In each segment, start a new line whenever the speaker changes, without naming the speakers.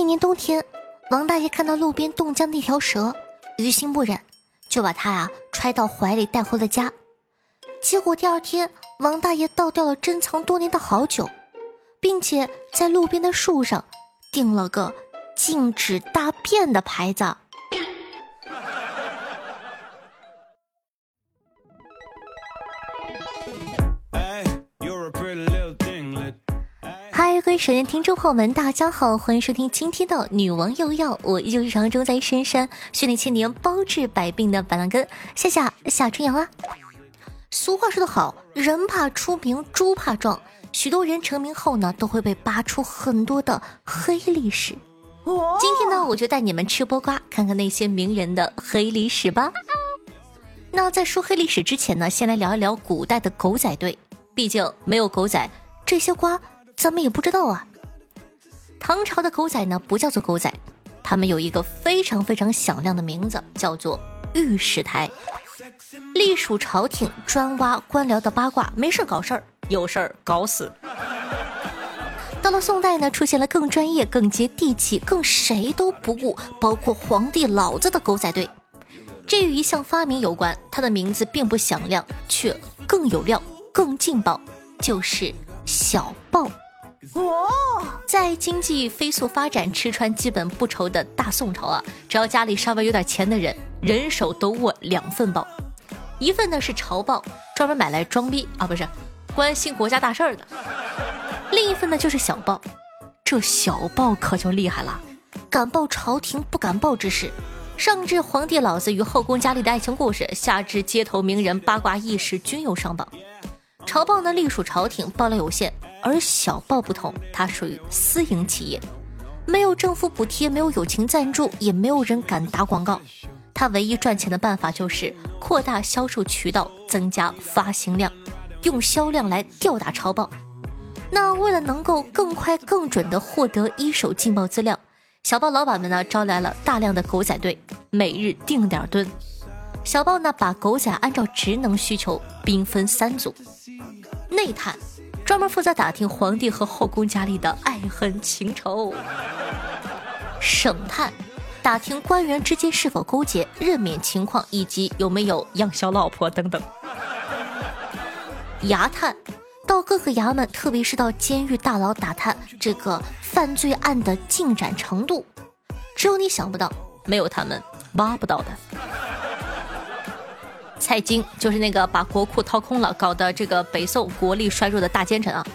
那年冬天，王大爷看到路边冻僵的一条蛇，于心不忍，就把它啊揣到怀里带回了家。结果第二天，王大爷倒掉了珍藏多年的好酒，并且在路边的树上钉了个“禁止大便”的牌子。各位首先听众朋友们，大家好，欢迎收听今天的女王又要，我依旧是常驻在深山训练千年包治百病的板蓝根，夏夏夏春阳啊。俗话说得好，人怕出名，猪怕壮。许多人成名后呢，都会被扒出很多的黑历史。今天呢，我就带你们吃播瓜，看看那些名人的黑历史吧。那在说黑历史之前呢，先来聊一聊古代的狗仔队。毕竟没有狗仔，这些瓜咱们也不知道啊。唐朝的狗仔呢，不叫做狗仔，他们有一个非常非常响亮的名字，叫做御史台。隶属朝廷，专挖官僚的八卦，没事搞事儿，有事儿搞死。到了宋代呢，出现了更专业、更接地气、更谁都不顾，包括皇帝老子的狗仔队。这与一项发明有关，它的名字并不响亮，却更有料、更劲爆，就是小报。哦，在经济飞速发展、吃穿基本不愁的大宋朝啊，只要家里稍微有点钱的人，人手都握两份报。一份呢是朝报，专门买来装逼啊，不是关心国家大事儿的；另一份呢就是小报，这小报可就厉害了，敢报朝廷不敢报之事，上至皇帝老子与后宫佳丽的爱情故事，下至街头名人八卦轶事，均有上榜。朝报呢隶属朝廷，报量有限；而小报不同，它属于私营企业，没有政府补贴，没有友情赞助，也没有人敢打广告。它唯一赚钱的办法就是扩大销售渠道，增加发行量，用销量来吊打超报。那为了能够更快、更准地获得一手劲爆资料，小报老板们呢招来了大量的狗仔队，每日定点蹲。小报呢把狗仔按照职能需求兵分三组：内探，专门负责打听皇帝和后宫佳丽的爱恨情仇；省探。打听官员之间是否勾结、任免情况，以及有没有养小老婆等等。衙探到各个衙门，特别是到监狱大牢打探这个犯罪案的进展程度。只有你想不到，没有他们挖不到的。蔡京就是那个把国库掏空了，搞得这个北宋国力衰弱的大奸臣啊，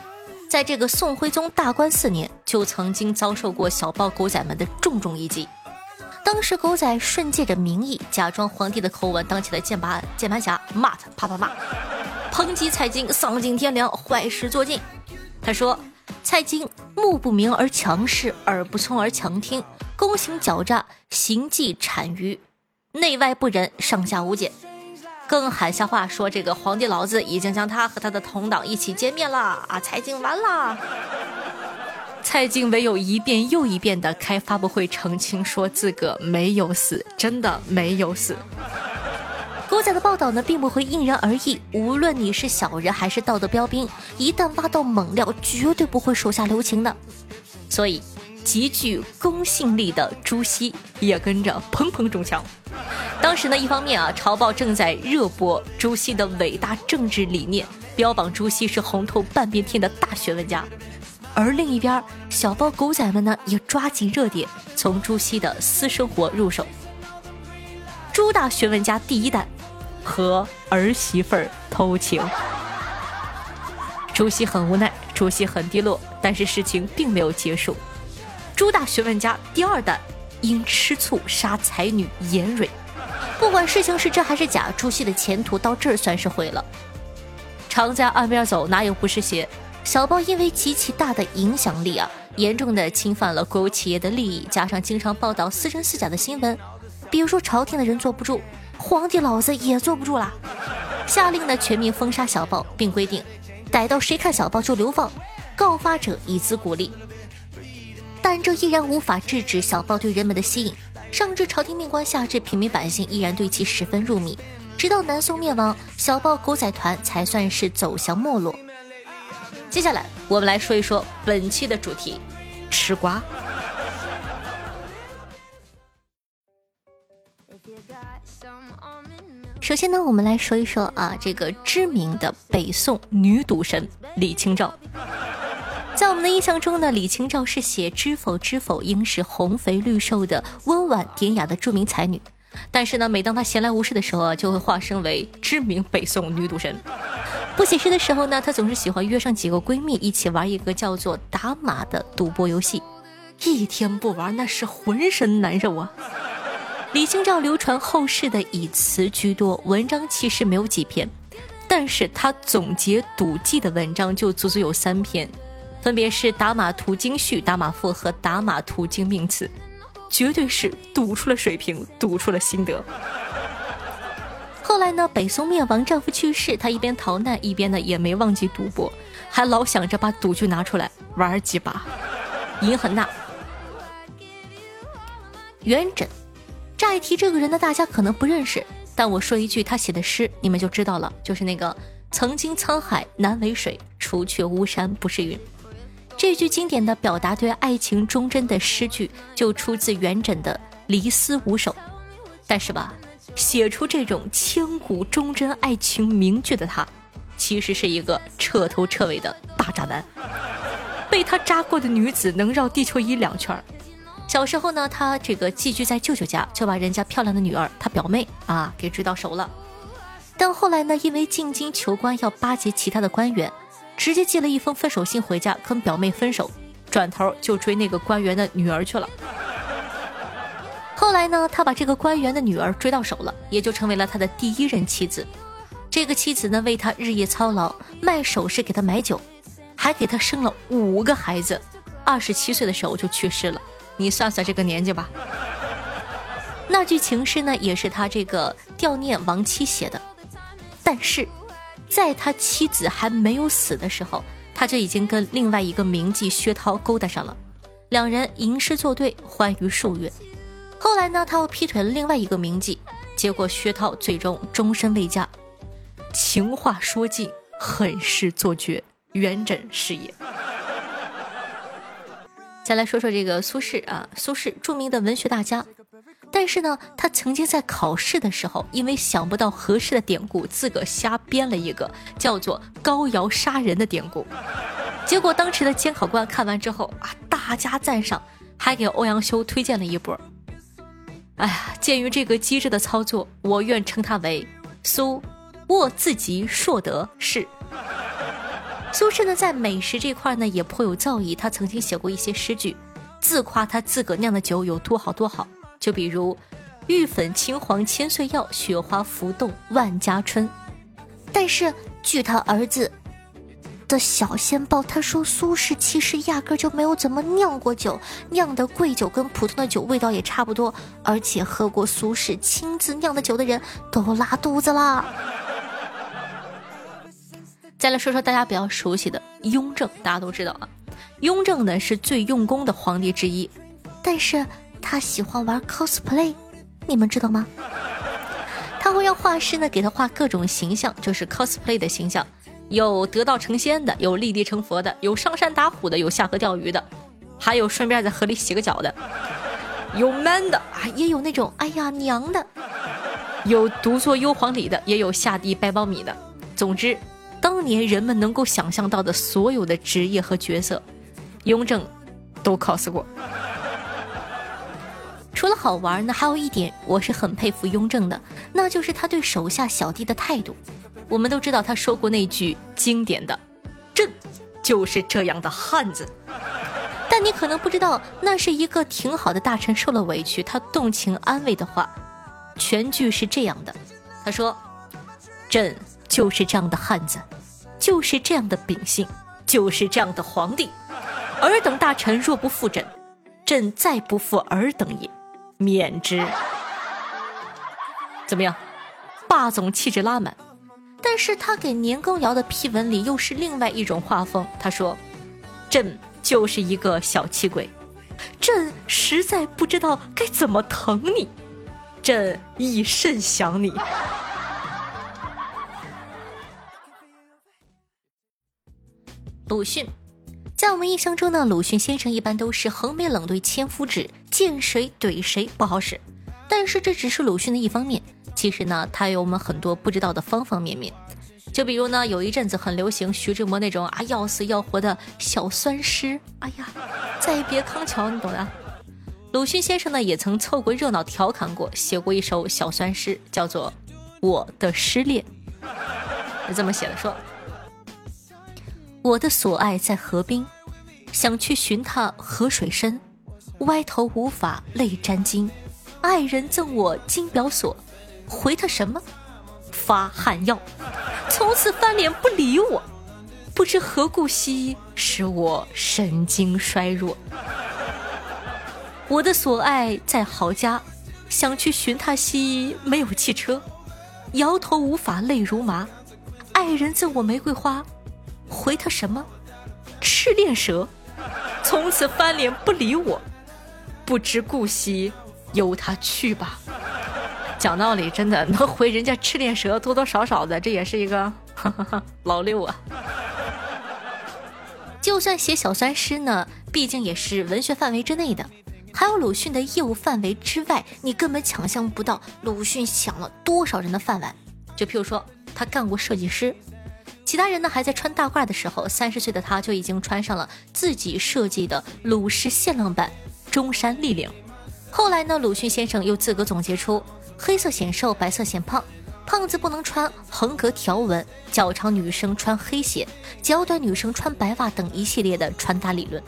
在这个宋徽宗大观四年，就曾经遭受过小报狗仔们的重重一击。当时狗仔顺借着名义，假装皇帝的口吻，当起了键盘键盘侠，骂他，啪啪骂，抨击蔡京丧尽天良，坏事做尽。他说：“蔡京目不明而强势，耳不聪而强听，躬行狡诈，行迹谄谀，内外不仁，上下无解。”更喊瞎话说：“这个皇帝老子已经将他和他的同党一起歼灭了啊！蔡京完了。”蔡京唯有一遍又一遍的开发布会澄清，说自个没有死，真的没有死。狗仔的报道呢，并不会因人而异，无论你是小人还是道德标兵，一旦挖到猛料，绝对不会手下留情的。所以，极具公信力的朱熹也跟着砰砰中枪。当时呢，一方面啊，朝报正在热播朱熹的伟大政治理念，标榜朱熹是红透半边天的大学问家。而另一边，小报狗仔们呢也抓紧热点，从朱熹的私生活入手。朱大学问家第一弹，和儿媳妇儿偷情。朱熹很无奈，朱熹很低落，但是事情并没有结束。朱大学问家第二弹，因吃醋杀才女颜蕊。不管事情是真还是假，朱熹的前途到这儿算是毁了。常在岸边走，哪有不湿鞋？小报因为极其大的影响力啊，严重的侵犯了国有企业的利益，加上经常报道似真似假的新闻，比如说朝廷的人坐不住，皇帝老子也坐不住了，下令呢全面封杀小报，并规定逮到谁看小报就流放，告发者以资鼓励。但这依然无法制止小报对人们的吸引，上至朝廷命官下至平民百姓依然对其十分入迷。直到南宋灭亡小豹狗仔团才算是走向没落。接下来我们来说一说本期的主题吃瓜。首先呢我们来说一说啊这个知名的北宋女赌神李清照。在我们的印象中呢，李清照是写“知否知否，应是红肥绿瘦”的温婉典雅的著名才女。但是呢，每当她闲来无事的时候啊，就会化身为知名北宋女赌神。不写诗的时候呢，她总是喜欢约上几个闺蜜一起玩一个叫做打马的赌博游戏，一天不玩那是浑身难受啊。李清照流传后世的以词居多，文章其实没有几篇，但是她总结赌技的文章就足足有三篇，分别是《打马图经序》《打马赋》和《打马图经命词》，绝对是赌出了水平，赌出了心得。后来呢，北宋灭亡，丈夫去世，她一边逃难，一边呢也没忘记赌博，还老想着把赌具拿出来玩几把，瘾很大。元稹。乍一提这个人呢，大家可能不认识，但我说一句他写的诗，你们就知道了，就是那个“曾经沧海难为水，除却巫山不是云”。这句经典的表达对爱情忠贞的诗句，就出自元稹的《离思五首》。但是吧，写出这种千古忠贞爱情名句的他，其实是一个彻头彻尾的大渣男。被他扎过的女子能绕地球一两圈。小时候呢，他这个寄居在舅舅家，就把人家漂亮的女儿，他表妹啊，给追到手了。但后来呢，因为进京求官要巴结其他的官员，直接寄了一封分手信回家跟表妹分手，转头就追那个官员的女儿去了。后来呢，他把这个官员的女儿追到手了，也就成为了他的第一任妻子。这个妻子呢，为他日夜操劳，卖首饰给他买酒，还给他生了五个孩子。二十七岁的时候就去世了。你算算这个年纪吧。那句情诗呢，也是他这个悼念亡妻写的。但是，在他妻子还没有死的时候，他就已经跟另外一个名妓薛涛勾搭上了，两人吟诗作对，欢愉数月。后来呢，他又劈腿了另外一个名妓，结果薛涛最终终身未嫁。情话说尽，狠事做绝，元稹是也。再来说说这个苏轼啊，苏轼著名的文学大家，但是呢，他曾经在考试的时候，因为想不到合适的典故，自个瞎编了一个叫做“高尧杀人”的典故，结果当时的监考官看完之后啊，大加赞赏，还给欧阳修推荐了一波。哎呀，鉴于这个机智的操作，我愿称他为苏沃自己硕德是。苏轼呢，在美食这块呢，也颇有造诣。他曾经写过一些诗句，自夸他自个酿的酒有多好多好。就比如“玉粉青黄千岁药，雪花浮动万家春”。但是据他儿子的小仙报，他说苏轼其实压根就没有怎么酿过酒，酿的贵酒跟普通的酒味道也差不多，而且喝过苏轼亲自酿的酒的人都拉肚子了。再来说说大家比较熟悉的雍正，大家都知道啊。雍正呢是最用功的皇帝之一，但是他喜欢玩 cosplay，你们知道吗？他会让画师呢给他画各种形象，就是 cosplay 的形象，有得道成仙的，有立地成佛的，有上山打虎的，有下河钓鱼的，还有顺便在河里洗个脚的，有 man 的啊，也有那种哎呀娘的，有独坐幽篁里的，也有下地掰苞米的，总之。当年人们能够想象到的所有的职业和角色，雍正都 cos 过。除了好玩呢，还有一点我是很佩服雍正的，那就是他对手下小弟的态度。我们都知道他说过那句经典的“朕就是这样的汉子”，但你可能不知道，那是一个挺好的大臣受了委屈，他动情安慰的话。全句是这样的，他说：“朕就是这样的汉子。”就是这样的秉性，就是这样的皇帝。尔等大臣若不负朕，朕再不负尔等也，免之。怎么样？霸总气质拉满。但是他给年羹尧的批文里又是另外一种画风。他说：“朕就是一个小气鬼，朕实在不知道该怎么疼你，朕亦甚想你。”鲁迅，在我们印象中呢，鲁迅先生一般都是横眉冷对千夫指，见谁怼谁不好使。但是这只是鲁迅的一方面，其实呢，他有我们很多不知道的方方面面。就比如呢，有一阵子很流行徐志摩那种啊要死要活的小酸诗，哎呀，再别康桥，你懂的。鲁迅先生呢也曾凑过热闹调侃过，写过一首小酸诗，叫做《我的失恋》，是这么写的：说，我的所爱在河滨，想去寻他河水深，歪头无法泪沾襟，爱人赠我金表锁，回他什么？发汗药。从此翻脸不理我，不知何故兮，使我神经衰弱。我的所爱在豪家，想去寻他兮，没有汽车，摇头无法泪如麻。爱人赠我玫瑰花，回他什么？赤练蛇。从此翻脸不理我，不知故兮，由他去吧。讲道理，真的能回人家赤练蛇，多多少少的，这也是一个 老六啊。就算写小三诗呢，毕竟也是文学范围之内的，还有鲁迅的业务范围之外，你根本想象不到鲁迅抢了多少人的饭碗。就譬如说，他干过设计师，其他人呢还在穿大褂的时候，三十岁的他就已经穿上了自己设计的鲁式限量版中山立领。后来呢，鲁迅先生又自个总结出。黑色显瘦，白色显胖。胖子不能穿横格条纹，脚长女生穿黑鞋，脚短女生穿白袜等一系列的穿搭理论。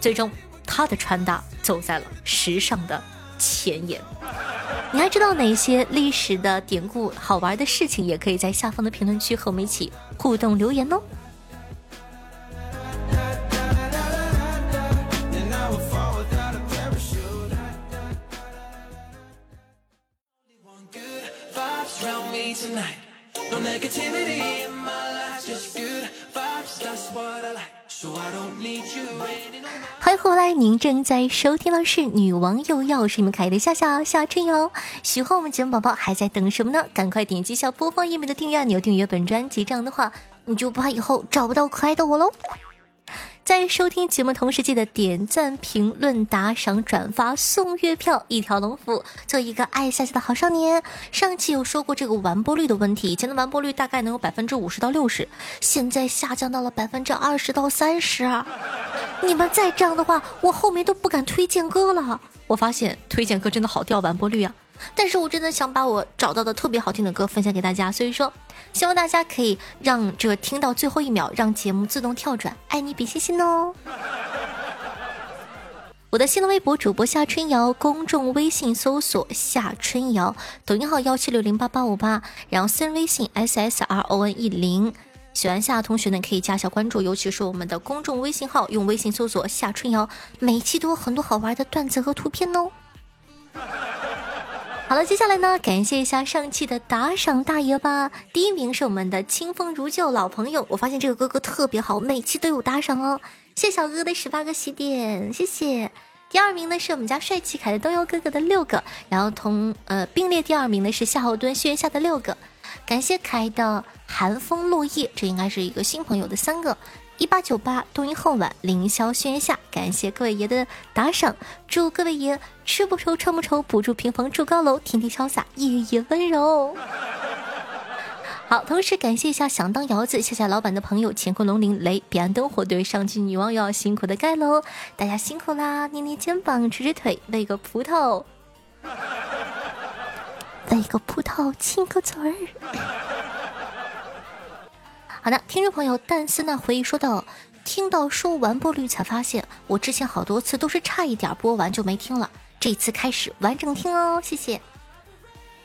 最终，他的穿搭走在了时尚的前沿。你还知道哪些历史的典故、好玩的事情？也可以在下方的评论区和我们一起互动留言哦。欢迎回来，您正在收听的是《女王又要》，是你们可爱的夏夏夏春瑶。喜欢我们节目宝宝还在等什么呢？赶快点击下播放页面的订阅按钮，订阅本专辑，这样的话你就不怕以后找不到可爱的我喽。在收听节目同时，记得点赞、评论、打赏、转发、送月票，一条龙服务，做一个爱夏夏的好少年。上期有说过这个完播率的问题，以前的完播率大概能有百分之五十到六十，现在下降到了百分之二十到三十。你们再这样的话，我后面都不敢推荐歌了。我发现推荐歌真的好掉完播率啊。但是我真的想把我找到的特别好听的歌分享给大家，所以说希望大家可以让这听到最后一秒，让节目自动跳转，爱你比心心哦。我的新浪微博主播夏春瑶，公众微信搜索夏春瑶，抖音号幺七六零八八五八，然后私人微信 s s r o n e 零，喜欢夏同学呢可以加一下关注，尤其是我们的公众微信号，用微信搜索夏春瑶，每期都有很多好玩的段子和图片哦。好了，接下来呢，感谢一下上期的打赏大爷吧。第一名是我们的清风如旧老朋友，我发现这个哥哥特别好，每期都有打赏哦。谢小哥哥的十八个喜点，谢谢。第二名呢是我们家帅气凯的东游哥哥的六个，然后同呃并列第二名的是夏侯惇轩辕下的六个，感谢可爱的寒风落叶，这应该是一个新朋友的三个。一八九八，冬阴后晚，凌霄轩下，感谢各位爷的打赏，祝各位爷吃不愁穿不愁，不住平房住高楼，天天潇洒，夜夜温柔。好，同时感谢一下想当窑子，谢谢老板的朋友，乾坤龙鳞雷，彼岸灯火对上期女王又要辛苦的盖楼，大家辛苦啦！捏捏肩膀，捶捶腿，喂个葡萄，喂个葡萄，亲个嘴儿。好的，听众朋友，但斯那回忆说道：“听到说完播率，才发现我之前好多次都是差一点播完就没听了，这次开始完整听哦，谢谢。”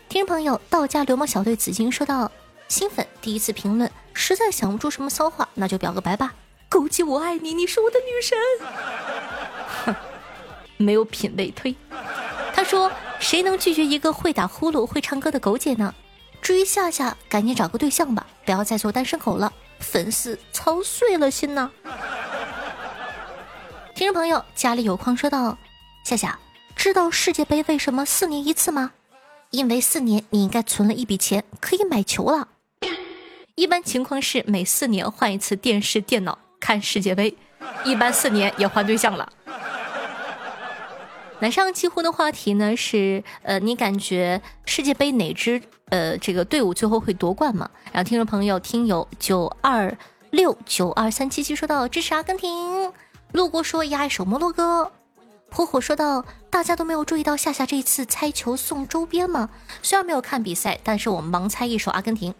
听众朋友，道家流氓小队紫金说道：“新粉第一次评论，实在想不出什么骚话，那就表个白吧。枸杞我爱你，你是我的女神。哼，没有品味推。他说，谁能拒绝一个会打呼噜、会唱歌的狗姐呢？至于夏夏，赶紧找个对象吧，不要再做单身狗了，粉丝操碎了心呢。听众朋友，家里有矿说道：“夏夏，知道世界杯为什么四年一次吗？因为四年你应该存了一笔钱，可以买球了。一般情况是每四年换一次电视、电脑看世界杯，一般四年也换对象了。那上期互动话题呢是，呃，你感觉世界杯哪支呃这个队伍最后会夺冠吗？然后听众朋友听友九二六九二三七七说到支持阿根廷，路过说压一首摩洛哥，火火说到大家都没有注意到夏夏这一次猜球送周边吗？虽然没有看比赛，但是我们盲猜一首阿根廷。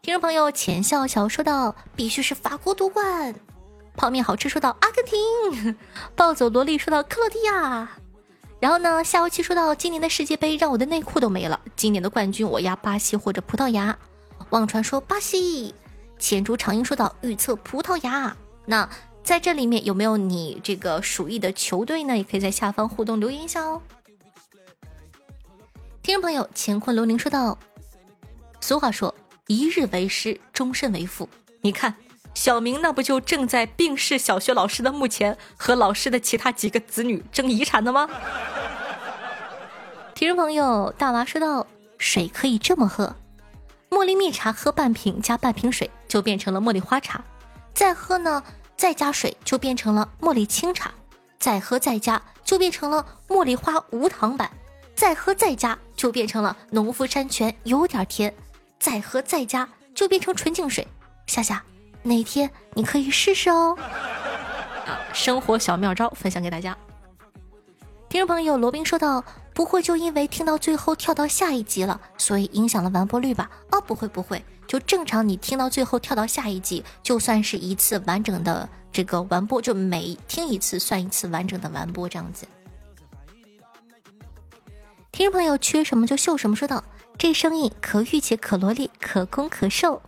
听众朋友浅笑笑说到必须是法国夺冠，泡面好吃说到阿根廷，暴走萝莉说到克罗地亚。然后呢？夏无期说到今年的世界杯让我的内裤都没了。今年的冠军我压巴西或者葡萄牙。忘传说巴西。浅竹长英说到预测葡萄牙。那在这里面有没有你这个属意的球队呢？也可以在下方互动留言一下哦。听众朋友乾坤流灵说道：“俗话说一日为师，终身为父。你看。小明那不就正在病逝小学老师的墓前和老师的其他几个子女争遗产的吗？听众朋友，大娃说到水可以这么喝：茉莉蜜茶喝半瓶加半瓶水就变成了茉莉花茶，再喝呢再加水就变成了茉莉清茶，再喝再加就变成了茉莉花无糖版，再喝再加就变成了农夫山泉有点甜，再喝再加就变成纯净水。夏夏。哪天你可以试试哦！啊，生活小妙招分享给大家。听众朋友罗宾说道：“不会就因为听到最后跳到下一集了，所以影响了完播率吧？”哦，不会不会，就正常你听到最后跳到下一集，就算是一次完整的这个完播，就每听一次算一次完整的完播这样子。听众朋友缺什么就秀什么说道：“这声音可御姐可萝莉可攻可受，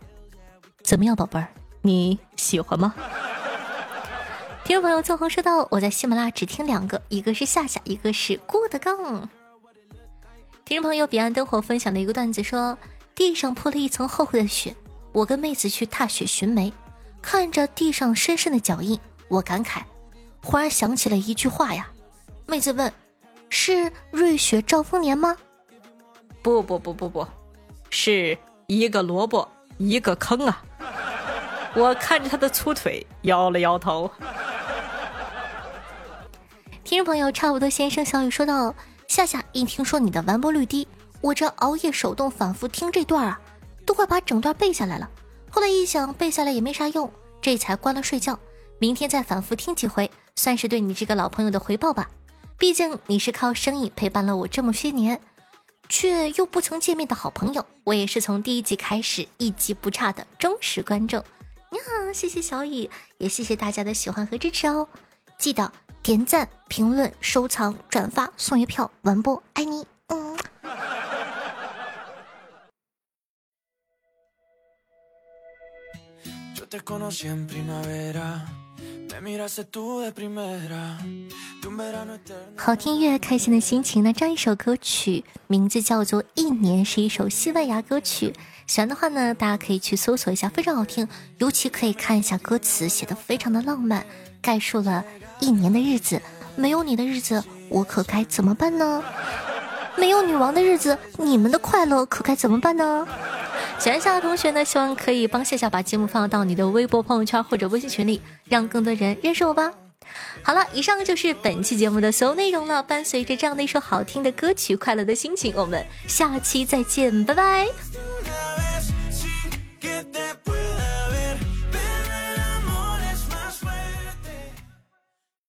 怎么样，宝贝儿？”你喜欢吗？听众朋友纵横说道：“我在喜马拉雅只听两个，一个是夏夏，一个是郭德纲。”听众朋友彼岸灯火分享的一个段子说：“地上铺了一层厚厚的雪，我跟妹子去踏雪寻梅，看着地上深深的脚印，我感慨，忽然想起了一句话呀。妹子问：是瑞雪兆丰年吗？不不不不不，是一个萝卜一个坑啊。”我看着他的粗腿，摇了摇头。听众朋友，差不多先生小雨说道：“夏夏，一听说你的完播率低，我这熬夜手动反复听这段啊，都快把整段背下来了。后来一想，背下来也没啥用，这才关了睡觉。明天再反复听几回，算是对你这个老朋友的回报吧。毕竟你是靠声音陪伴了我这么些年，却又不曾见面的好朋友。我也是从第一集开始一集不差的忠实观众。”你好，谢谢小雨，也谢谢大家的喜欢和支持哦！记得点赞、评论、收藏、转发、送月票、完播，爱你，嗯。好听音乐，开心的心情呢？这样一首歌曲，名字叫做《一年》，是一首西班牙歌曲。喜欢的话呢，大家可以去搜索一下，非常好听。尤其可以看一下歌词，写的非常的浪漫，概述了一年的日子。没有你的日子，我可该怎么办呢？没有女王的日子，你们的快乐可该怎么办呢？喜欢夏的同学呢，希望可以帮夏夏把节目放到你的微博、朋友圈或者微信群里，让更多人认识我吧。好了，以上就是本期节目的所有内容了。伴随着这样的一首好听的歌曲，快乐的心情，我们下期再见，拜拜。